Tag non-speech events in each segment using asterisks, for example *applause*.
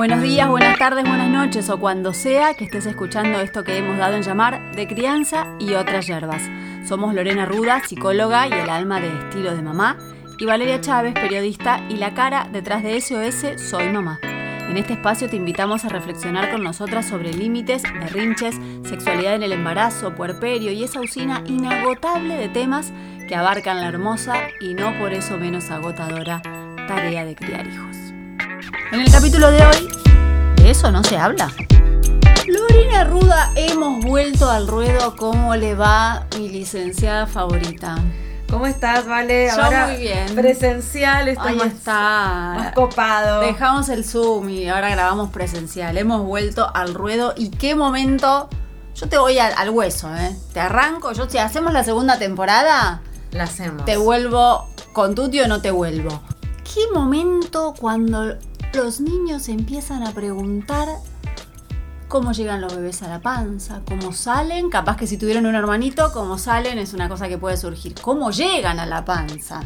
Buenos días, buenas tardes, buenas noches o cuando sea que estés escuchando esto que hemos dado en llamar de crianza y otras hierbas. Somos Lorena Ruda, psicóloga y el alma de estilo de mamá, y Valeria Chávez, periodista y la cara detrás de SOS Soy Mamá. En este espacio te invitamos a reflexionar con nosotras sobre límites, berrinches, sexualidad en el embarazo, puerperio y esa usina inagotable de temas que abarcan la hermosa y no por eso menos agotadora tarea de criar hijos. En el capítulo de hoy, de eso no se habla. Lorena Ruda, hemos vuelto al ruedo. ¿Cómo le va mi licenciada favorita? ¿Cómo estás, Vale? Yo ahora muy bien. presencial, está Ahí más, está. más copado. Dejamos el Zoom y ahora grabamos presencial. Hemos vuelto al ruedo y qué momento. Yo te voy al, al hueso, ¿eh? Te arranco. Yo, si hacemos la segunda temporada, La hacemos. te vuelvo con tu tío, no te vuelvo. ¿Qué momento cuando los niños empiezan a preguntar cómo llegan los bebés a la panza, cómo salen? Capaz que si tuvieron un hermanito, cómo salen es una cosa que puede surgir. ¿Cómo llegan a la panza?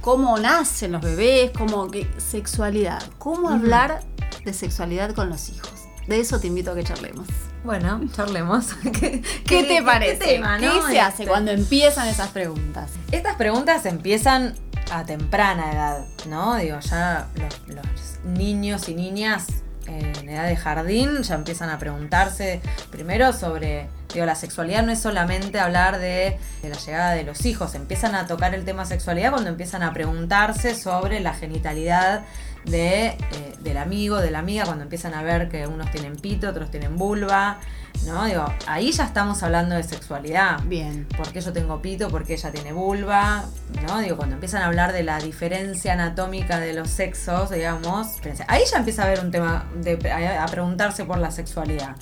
¿Cómo nacen los bebés? ¿Cómo sexualidad? ¿Cómo hablar de sexualidad con los hijos? De eso te invito a que charlemos. Bueno, charlemos. *laughs* ¿Qué, ¿Qué, te parece? ¿Qué, tema, ¿Qué no? se hace Este, cuando empiezan esas preguntas? Estas preguntas empiezan a temprana edad, ¿no? Digo, ya los, niños y niñas eh, en edad de jardín ya empiezan a preguntarse primero sobre, digo, la sexualidad no es solamente hablar de, de la llegada de los hijos, empiezan a tocar el tema sexualidad cuando empiezan a preguntarse sobre la genitalidad de, eh, del amigo, de la amiga, cuando empiezan a ver que unos tienen pito, otros tienen vulva, ¿no? Digo, ahí ya estamos hablando de sexualidad Bien. por qué yo tengo pito, por qué ella tiene vulva, ¿no? Digo, cuando empiezan a hablar de la diferencia anatómica de los sexos, digamos, ahí ya empieza a haber un tema de, a preguntarse por la sexualidad.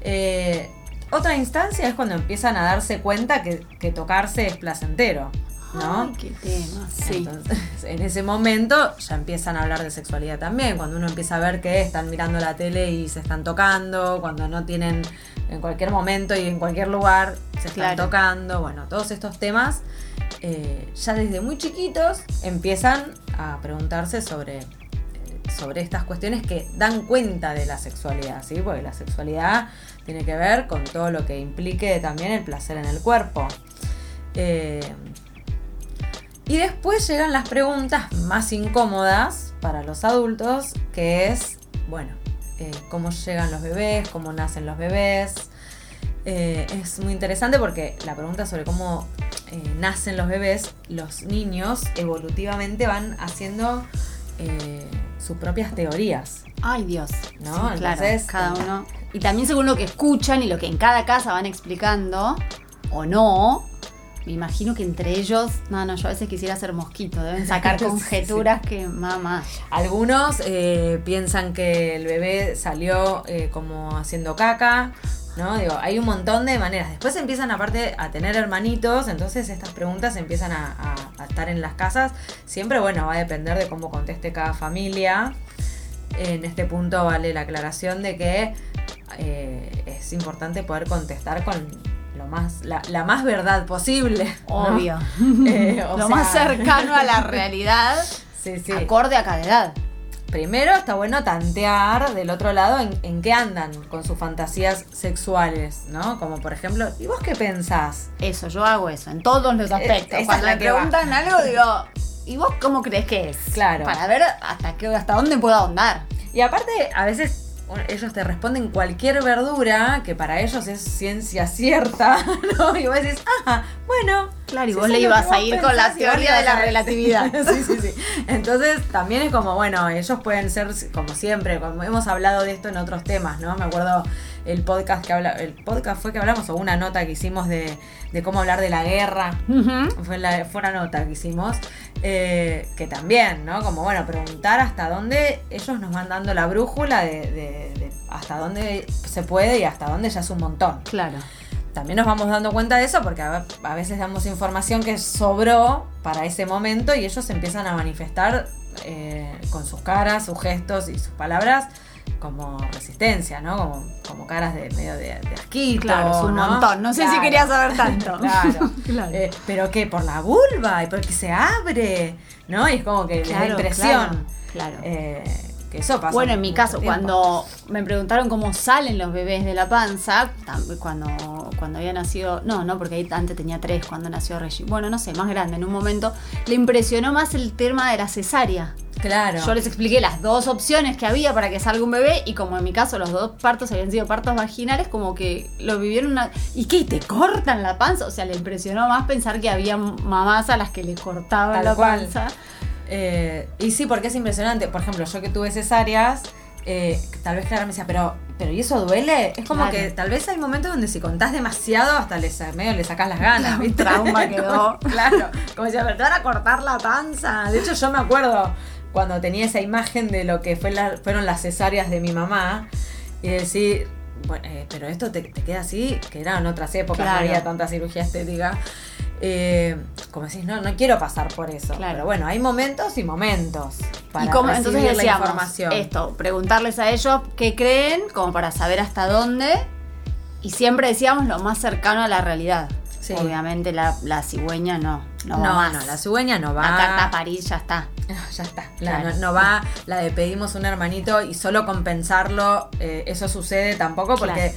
Eh, otra instancia es cuando empiezan a darse cuenta que, que tocarse es placentero, ¿no? Ay, qué tema. Sí. Entonces, en ese momento ya empiezan a hablar de sexualidad también, cuando uno empieza a ver que están mirando la tele y se están tocando, cuando no tienen en cualquier momento y en cualquier lugar se están Claro. tocando, bueno, todos estos temas eh, ya desde muy chiquitos empiezan a preguntarse sobre, eh, sobre estas cuestiones que dan cuenta de la sexualidad, ¿sí? Porque la sexualidad tiene que ver con todo lo que implique también el placer en el cuerpo. Eh, y después llegan las preguntas más incómodas para los adultos, que es, bueno, eh, cómo llegan los bebés, cómo nacen los bebés. Eh, es muy interesante porque la pregunta sobre cómo eh, nacen los bebés, los niños evolutivamente van haciendo sus propias teorías. Ay, Dios. ¿No? Sí, claro, Entonces, cada uno. Y también según lo que escuchan y lo que en cada casa van explicando, o no, me imagino que entre ellos, no, no, yo a veces quisiera ser mosquito, deben sacar *laughs* sí. conjeturas que, mamá. Algunos eh, piensan que el bebé salió eh, como haciendo caca, ¿no? Digo, hay un montón de maneras. Después empiezan aparte a tener hermanitos, entonces estas preguntas empiezan a, a- a estar en las casas. Siempre, bueno, va a depender de cómo conteste cada familia. En este punto vale la aclaración de que eh, es importante poder contestar con más, la, la más verdad posible. ¿no? *laughs* Obvio. *laughs* Eh, o lo sea- más cercano a la *laughs* realidad, Sí, sí. acorde a cada edad. Primero está bueno tantear del otro lado en, en qué andan con sus fantasías sexuales, ¿no? Como por ejemplo, ¿y vos qué pensás? Eso, yo hago eso, en todos los aspectos. esa es Cuando me va. preguntan algo, digo, ¿y vos cómo crees que es? Claro. Para ver hasta qué, hasta dónde puedo ahondar. Y aparte, a veces ellos te responden cualquier verdura que para ellos es ciencia cierta, *laughs* ¿no? Y vos decís, ah, bueno. Claro, y si vos le ibas a ir con la teoría de la relatividad. *laughs* Sí, sí, sí. Entonces también es como, bueno, ellos pueden ser, como siempre, como hemos hablado de esto en otros temas, ¿no? Me acuerdo el podcast que habla, el podcast fue que hablamos, o una nota que hicimos de, de cómo hablar de la guerra. Fue, la, fue una nota que hicimos, eh, que también, ¿no? Como, bueno, preguntar hasta dónde ellos nos van dando la brújula de, de- de hasta dónde se puede y hasta dónde ya es un montón. Claro. También nos vamos dando cuenta de eso porque a, a veces damos información que sobró para ese momento y ellos empiezan a manifestar eh, con sus caras, sus gestos y sus palabras como resistencia, ¿no? Como, como caras de medio de, de asquito. Claro, es un ¿no? montón. No sé si quería saber tanto. *laughs* claro. *laughs* Claro. Eh, pero que por la vulva y porque se abre, ¿no? Y es como que Claro, impresión. Claro. claro. Eh, Que eso pasa. Bueno, en mi caso, tiempo. cuando me preguntaron cómo salen los bebés de la panza, cuando, cuando había nacido, no, no, porque ahí antes tenía tres cuando nació Reggie, bueno, no sé, más grande, en un momento, le impresionó más el tema de la cesárea. Claro. Yo les expliqué las dos opciones que había para que salga un bebé y como en mi caso los dos partos habían sido partos vaginales, como que lo vivieron una... ¿Y qué? ¿Te cortan la panza? O sea, le impresionó más pensar que había mamás a las que les cortaban Tal la cual. panza. Eh, y sí, porque es impresionante. Por ejemplo, yo que tuve cesáreas, eh, tal vez Clara me decía, pero, pero ¿y eso duele? Es como Claro. que tal vez hay momentos donde si contás demasiado, hasta les, medio le sacás las ganas, *laughs* ¿viste? trauma quedó. *laughs* claro. Como te van a cortar la panza. De hecho, yo me acuerdo cuando tenía esa imagen de lo que fue la- fueron las cesáreas de mi mamá y decir. Bueno, eh, pero esto te, te queda así, que eran otras épocas, Claro. no había tanta cirugía estética. Eh, como decís, no, no quiero pasar por eso. Claro. Pero bueno, hay momentos y momentos para y recibir entonces la decíamos información. esto, preguntarles a ellos qué creen, como para saber hasta dónde. Y siempre decíamos lo más cercano a la realidad. Sí. Obviamente la, la cigüeña no. No, No, va no, más. la cigüeña no va. La carta a París ya está. *laughs* Ah, ya está. La- Claro. no, no va la de pedimos un hermanito y solo compensarlo, eh, eso sucede tampoco porque,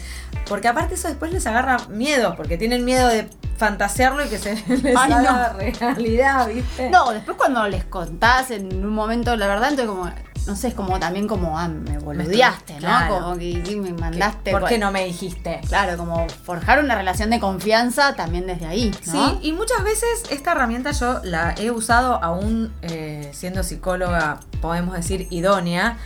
porque aparte eso después les agarra miedo, porque tienen miedo de fantasearlo y que se *laughs* les Ay, haga *laughs* realidad, ¿viste? No, después cuando les contás en un momento la verdad, entonces como, no sé, es como también como, ah, me boludeaste, ¿no? Claro. Como que me ¿Qué- mandaste. ¿Por qué no me dijiste? Claro, como forjar una relación de confianza también desde ahí, ¿no? Sí, y muchas veces esta herramienta yo la he usado aún eh, siendo psicóloga, podemos decir, idónea.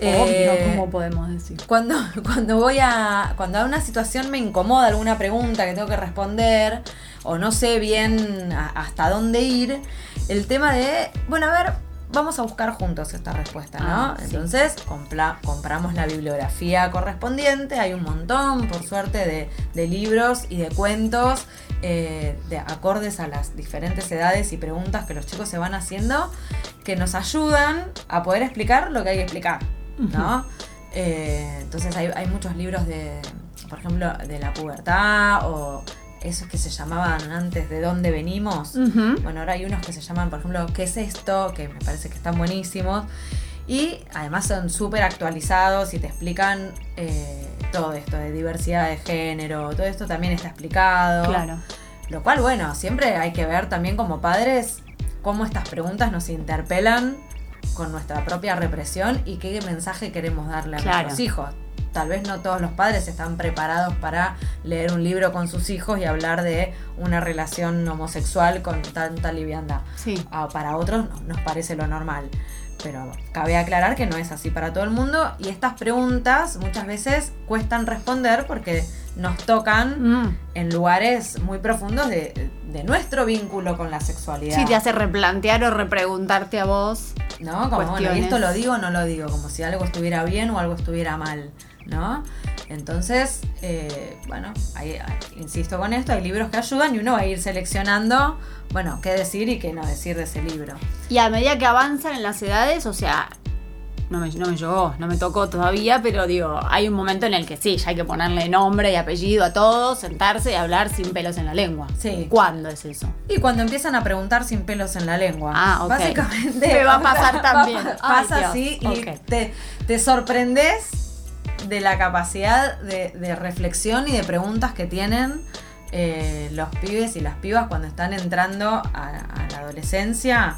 Eh, Obvio, ¿cómo podemos decir? Cuando, *laughs* cuando voy a. Cuando a una situación me incomoda alguna pregunta que tengo que responder, o no sé bien a- hasta dónde ir, el tema de. Bueno, a ver, vamos a buscar juntos esta respuesta, ¿no? Ah, sí. Entonces, compla- compramos la bibliografía correspondiente. Hay un montón, por suerte, de, de libros y de cuentos. eh, de acordes a las diferentes edades y preguntas que los chicos se van haciendo que nos ayudan a poder explicar lo que hay que explicar, ¿no? Eh, entonces hay, hay muchos libros de, por ejemplo, de la pubertad o esos que se llamaban antes de dónde venimos. Bueno, ahora hay unos que se llaman, por ejemplo, ¿qué es esto? Que me parece que están buenísimos. Y además son súper actualizados y te explican eh, todo esto de diversidad de género, todo esto también está explicado. Claro. Lo cual, bueno, siempre hay que ver también como padres cómo estas preguntas nos interpelan con nuestra propia represión y qué mensaje queremos darle a Claro. nuestros hijos. Tal vez no todos los padres están preparados para leer un libro con sus hijos y hablar de una relación homosexual con tanta liviandad. Sí. Ah, para otros no- nos parece lo normal. Pero cabe aclarar que no es así para todo el mundo y estas preguntas muchas veces cuestan responder porque nos tocan Mm. en lugares muy profundos de, de nuestro vínculo con la sexualidad. Sí, te hace replantear o repreguntarte a vos. ¿No? Como, bueno, ¿y esto lo digo o no lo digo? Como si algo estuviera bien o algo estuviera mal, ¿no? Entonces, eh, bueno, insisto con esto, hay libros que ayudan y uno va a ir seleccionando, bueno, qué decir y qué no decir de ese libro. Y a medida que avanzan en las edades, o sea, no me, no me llegó, no me tocó todavía, pero digo, hay un momento en el que sí, ya hay que ponerle nombre y apellido a todo, sentarse y hablar sin pelos en la lengua. Sí. ¿Cuándo es eso? Y cuando empiezan a preguntar sin pelos en la lengua. Ah, ok. Básicamente. Me va a pasar *laughs* también. pa- Ay, Pasa Dios. así y te, te sorprendes de la capacidad de, de reflexión y de preguntas que tienen eh, los pibes y las pibas cuando están entrando a, a la adolescencia.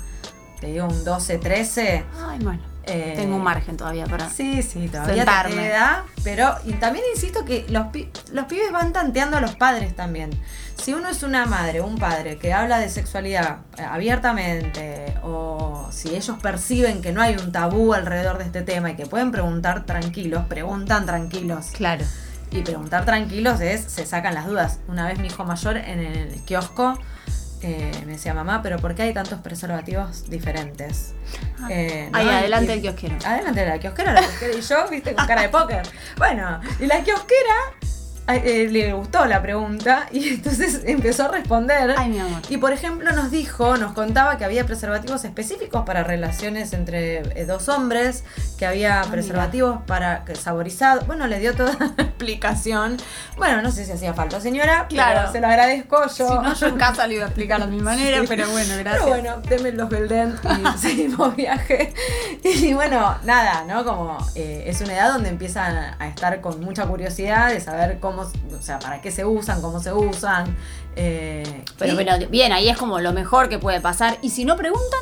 Te digo un 12, 13. Ay, bueno. Eh, Tengo un margen todavía para. Sí, sí, todavía sentarme. te queda. Pero y también insisto que los, pi- los pibes van tanteando a los padres también. Si uno es una madre o un padre que habla de sexualidad eh, abiertamente o si ellos perciben que no hay un tabú alrededor de este tema y que pueden preguntar tranquilos, preguntan tranquilos. Claro. Y preguntar tranquilos es, se sacan las dudas. Una vez mi hijo mayor en el kiosco eh, me decía, mamá, pero ¿por qué hay tantos preservativos diferentes? Eh, ¿no? Ahí, adelante y- el kiosquero. Adelante la kiosquera, la kiosquera y yo, viste, con cara de póker. Bueno, y la kiosquera eh, le gustó la pregunta *laughs* y entonces empezó a responder. Ay, mi amor. Y por ejemplo nos dijo, nos contaba que había preservativos específicos para relaciones entre eh, dos hombres, que había Ah, preservativos para que saborizados. Bueno, le dio toda *laughs* la explicación. Bueno, no sé si hacía falta, señora. Claro. pero se lo agradezco yo. Si no, yo en casa le iba a explicar a mi *laughs* manera, Sí. pero bueno, gracias. Pero bueno, deme los Belden y seguimos viaje. Y bueno, nada, ¿no? Como eh, es una edad donde empiezan a estar con mucha curiosidad de saber cómo, o sea, para qué se usan, cómo se usan. eh, Pero y- bueno, bien, ahí es como lo mejor que puede pasar. Y si no preguntan,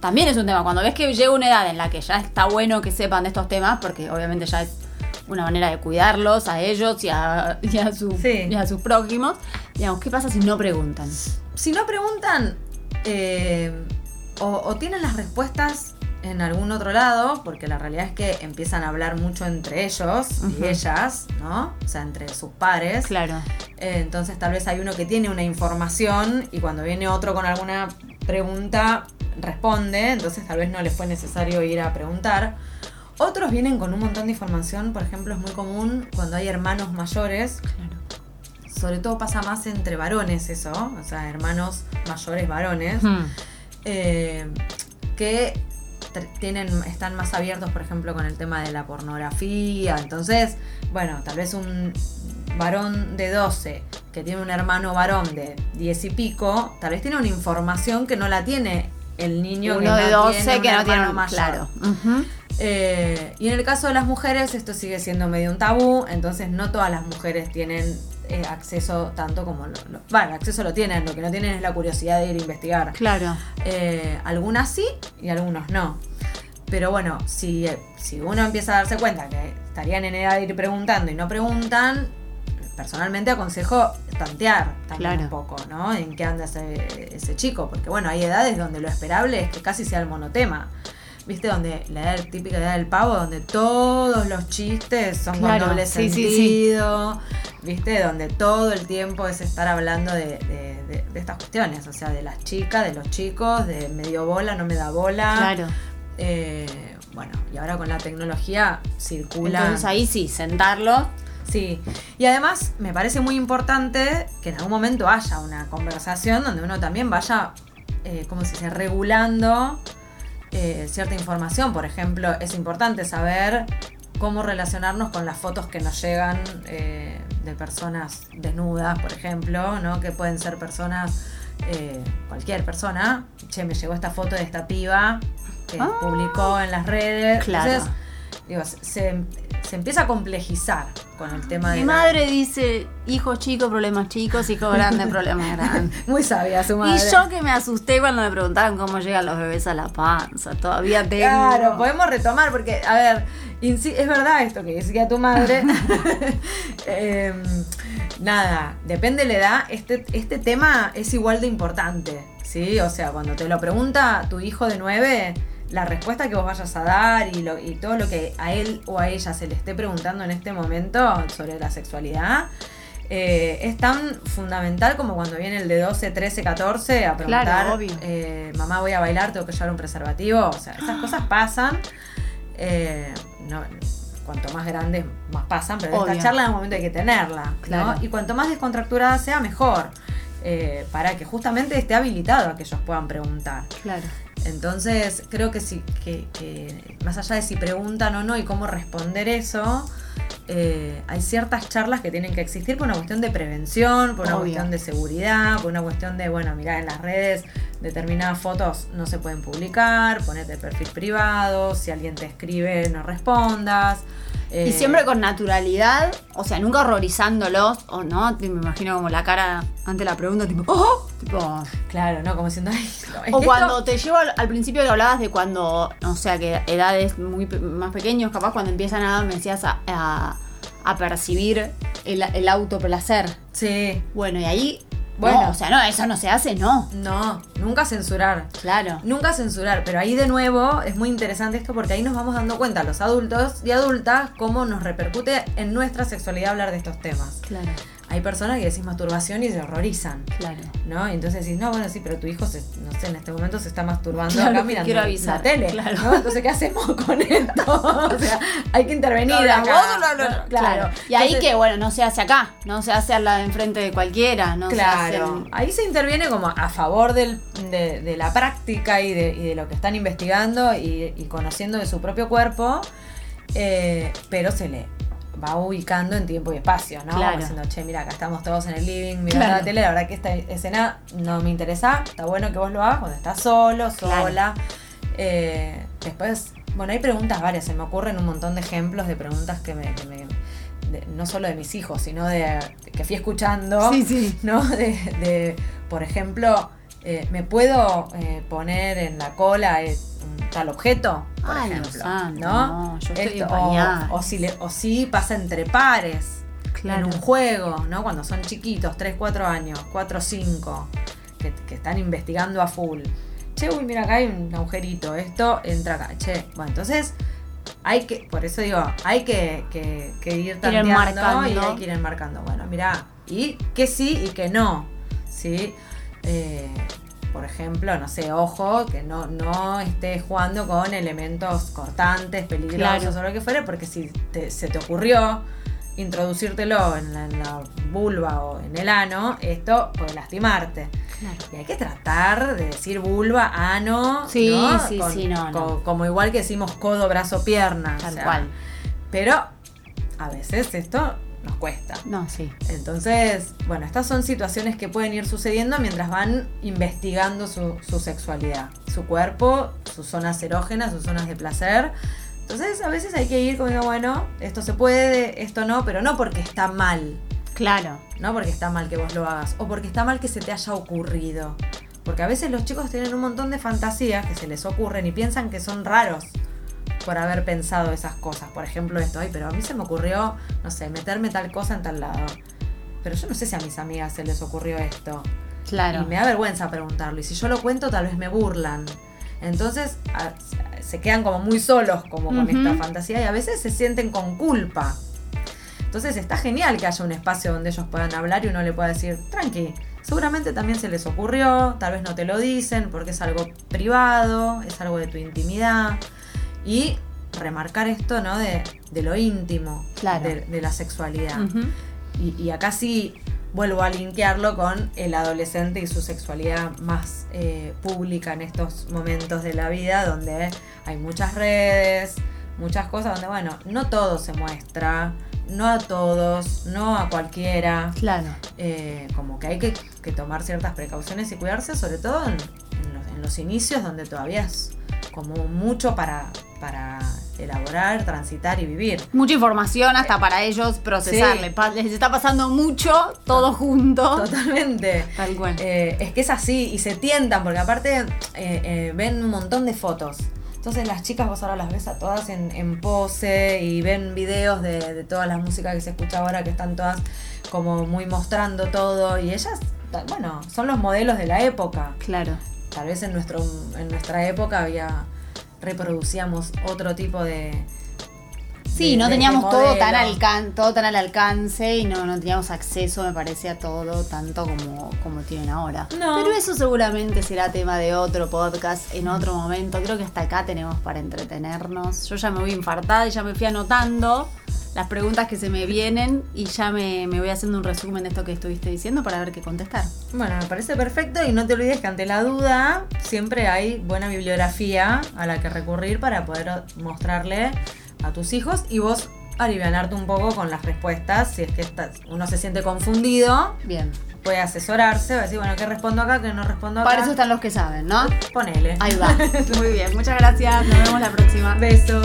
también es un tema. Cuando ves que llega una edad en la que ya está bueno que sepan de estos temas, porque obviamente ya es una manera de cuidarlos a ellos y a, y a, su- Sí. y a sus prójimos, digamos, ¿qué pasa si no preguntan? si no preguntan, eh, o, o tienen las respuestas en algún otro lado, porque la realidad es que empiezan a hablar mucho entre ellos y ellas, ¿no? O sea, entre sus pares. Claro. Eh, entonces tal vez hay uno que tiene una información y cuando viene otro con alguna pregunta responde, entonces tal vez no le fue necesario ir a preguntar. Otros vienen con un montón de información, por ejemplo es muy común cuando hay hermanos mayores, Claro. sobre todo pasa más entre varones eso, o sea, hermanos mayores varones, eh, que tienen, están más abiertos, por ejemplo, con el tema de la pornografía. Entonces, bueno, tal vez un varón de 12 que tiene un hermano varón de 10 y pico, tal vez tiene una información que no la tiene el niño Uno que de no 12 tiene un que no tiene mayor. Claro. Eh, y en el caso de las mujeres, esto sigue siendo medio un tabú, entonces no todas las mujeres tienen eh, acceso tanto como lo, lo- Bueno, acceso lo tienen, lo que no tienen es la curiosidad de ir a investigar. Claro. Eh, algunas sí y algunos no. Pero bueno, si, eh, si uno empieza a darse cuenta que estarían en edad de ir preguntando y no preguntan, personalmente aconsejo tantear también Claro. un poco, ¿no? En qué anda ese, ese chico. Porque bueno, hay edades donde lo esperable es que casi sea el monotema. ¿Viste? Donde la edad típica edad del pavo, donde todos los chistes son Claro, con doble sí, sí, sí. sentido. ¿Viste? Donde todo el tiempo es estar hablando de, de- de- de estas cuestiones. O sea, de las chicas, de los chicos, de medio bola, no me da bola. Claro. Eh, bueno, y ahora con la tecnología circula. Entonces ahí sí, sentarlo. Sí, y además me parece muy importante que en algún momento haya una conversación donde uno también vaya, eh, ¿cómo se dice?, regulando eh, cierta información. Por ejemplo, es importante saber cómo relacionarnos con las fotos que nos llegan eh, de personas desnudas, por ejemplo, ¿no? Que pueden ser personas, eh, cualquier persona. Che, me llegó esta foto de esta piba que Ah. publicó en las redes. Claro. Entonces, digo, se, se empieza a complejizar con el tema de Mi la- madre dice, hijo chico, problemas chicos, hijo *laughs* grande, problemas grandes. *laughs* Muy sabia su madre. Y yo que me asusté cuando me preguntaban cómo llegan los bebés a la panza. Todavía tengo. Claro, podemos retomar porque, a ver, es verdad esto que decía tu madre. *laughs* Em, nada, depende de la edad, este, este tema es igual de importante, ¿sí? O sea, cuando te lo pregunta tu hijo de 9, la respuesta que vos vayas a dar y, lo, y todo lo que a él o a ella se le esté preguntando en este momento sobre la sexualidad. eh, es tan fundamental como cuando viene el de 12, 13, 14 a preguntar, Claro, obvio. eh, mamá voy a bailar, tengo que llevar un preservativo. O sea, estas cosas pasan. eh, no- cuanto más grandes, más pasan, pero Obvio. esta charla en un momento hay que tenerla. ¿no? Y cuanto más descontracturada sea, mejor. eh, para que justamente esté habilitado a que ellos puedan preguntar. Claro. Entonces, creo que sí, que, que más allá de si preguntan o no y cómo responder eso, eh, hay ciertas charlas que tienen que existir por una cuestión de prevención, por una Obvio. cuestión de seguridad, por una cuestión de, bueno, mira, en las redes determinadas fotos no se pueden publicar, ponete el perfil privado, si alguien te escribe no respondas. Y eh, siempre con naturalidad, o sea, nunca horrorizándolos, o no, me imagino como la cara ante la pregunta, tipo, ¡oh! Tipo, Claro, ¿no? Como diciendo, ay, no, es o cuando esto- te llevo al, al principio que hablabas de cuando, o sea, que edades muy más pequeños, capaz cuando empiezan a, me decías, a, a- a percibir el, el autoplacer. Sí, Bueno, y ahí, Bueno. o sea, no, eso no se hace, no. no, nunca censurar. Claro. Nunca censurar, pero ahí de nuevo es muy interesante esto porque ahí nos vamos dando cuenta los adultos y adultas cómo nos repercute en nuestra sexualidad hablar de estos temas. Claro. Hay personas que decís masturbación y se horrorizan. Claro. ¿No? Y entonces decís, no, bueno, sí, pero tu hijo, se, no sé, en este momento se está masturbando Claro, acá mirando quiero avisar, la tele. claro. ¿no? Entonces, ¿qué hacemos con esto? *laughs* o sea, hay que intervenir Hablas acá. vos o lo hablo yo? Claro. Y ahí Entonces, que, bueno, no se hace acá, no se hace a la enfrente de cualquiera, no se hace Claro, en- ahí se interviene como a favor del- de, de la práctica y de, y de lo que están investigando y, y conociendo de su propio cuerpo, eh, pero se le va ubicando en tiempo y espacio, ¿no? Claro. Como Diciendo, che, mira, acá estamos todos en el living, mirando Claro. la tele, la verdad que esta escena no me interesa, está bueno que vos lo hagas cuando estás solo, Claro. sola. Eh, después, bueno, hay preguntas varias, se me ocurren un montón de ejemplos de preguntas que me... que me- de- no solo de mis hijos, sino de que fui escuchando. Sí, sí. ¿no? De, de, por ejemplo, eh, ¿me puedo eh, poner en la cola tal objeto? Por Ay, ejemplo, ¿no? no, yo estoy o, o si le- o si pasa entre pares Claro. en un juego, ¿no? Cuando son chiquitos, 3, 4 años, 4, 5, que, que están investigando a full. Che, uy, mira, acá hay un agujerito, esto entra acá. Che, bueno, entonces hay que, por eso digo, hay que, que, que ir tanteando enmarcando. y hay que ir enmarcando. Bueno, mira, y que sí y que no, ¿sí? Eh, por ejemplo, no sé, ojo, que no, no estés jugando con elementos cortantes, peligrosos Claro. o lo que fuera, porque si te- se te ocurrió introducírtelo en la, en la vulva o en el ano, esto puede lastimarte. Claro. Y hay que tratar de decir vulva, ano, Sí, ¿no? sí, Con- sí, no, no. co- Como igual que decimos codo, brazo, pierna. o Tal sea, cual. Pero a veces esto nos cuesta. No, sí. Entonces, bueno, estas son situaciones que pueden ir sucediendo mientras van investigando su, su sexualidad, su cuerpo, sus zonas erógenas, sus zonas de placer. Entonces, a veces hay que ir como, bueno, esto se puede, esto no, pero no porque está mal, Claro. no porque está mal que vos lo hagas, o porque está mal que se te haya ocurrido. Porque a veces los chicos tienen un montón de fantasías que se les ocurren y piensan que son raros por haber pensado esas cosas. Por ejemplo, esto, ay, pero a mí se me ocurrió, no sé, meterme tal cosa en tal lado. Pero yo no sé si a mis amigas se les ocurrió esto. Claro. Y me da vergüenza preguntarlo. Y si yo lo cuento, tal vez me burlan. Entonces a- se quedan como muy solos como con esta fantasía y a veces se sienten con culpa. Entonces está genial que haya un espacio donde ellos puedan hablar y uno le pueda decir, tranqui, seguramente también se les ocurrió, tal vez no te lo dicen porque es algo privado, es algo de tu intimidad. Y remarcar esto, ¿no? De, de lo íntimo, Claro. de, de la sexualidad. Y, y acá sí vuelvo a linkearlo con el adolescente y su sexualidad más eh, pública en estos momentos de la vida, donde hay muchas redes, muchas cosas, donde, bueno, no todo se muestra, no a todos, no a cualquiera. Claro. Eh, como que hay que, que tomar ciertas precauciones y cuidarse, sobre todo en, en los, en los inicios, donde todavía es como mucho para, para elaborar, transitar y vivir. Mucha información hasta para ellos procesarle. Pa- Les está pasando mucho, todo junto. Totalmente. Tal cual. Eh, es que es así y se tientan porque aparte eh, eh, ven un montón de fotos. Entonces las chicas vos ahora las ves a todas en, en pose y ven videos de, de toda la música que se escucha ahora que están todas como muy mostrando todo y ellas, bueno, son los modelos de la época. Claro. Tal vez en, nuestro, en nuestra época había reproducíamos otro tipo de... Sí, de- no teníamos todo tan, alcan todo tan al alcance y no, no teníamos acceso, me parece, a todo tanto como, como tienen ahora. No. Pero eso seguramente será tema de otro podcast en otro momento. Creo que hasta acá tenemos para entretenernos. Yo ya me voy infartada y ya me fui anotando las preguntas que se me vienen y ya me, me voy haciendo un resumen de esto que estuviste diciendo para ver qué contestar. Bueno, me parece perfecto y no te olvides que ante la duda siempre hay buena bibliografía a la que recurrir para poder mostrarle a tus hijos y vos alivianarte un poco con las respuestas. Si es que estás- uno se siente confundido, Bien. puede asesorarse, va a decir, bueno, ¿qué respondo acá? ¿Qué no respondo acá? Para eso están los que saben, ¿no? Ponele. Ahí va. *laughs* Muy bien. Muchas gracias. Nos vemos la próxima. Beso.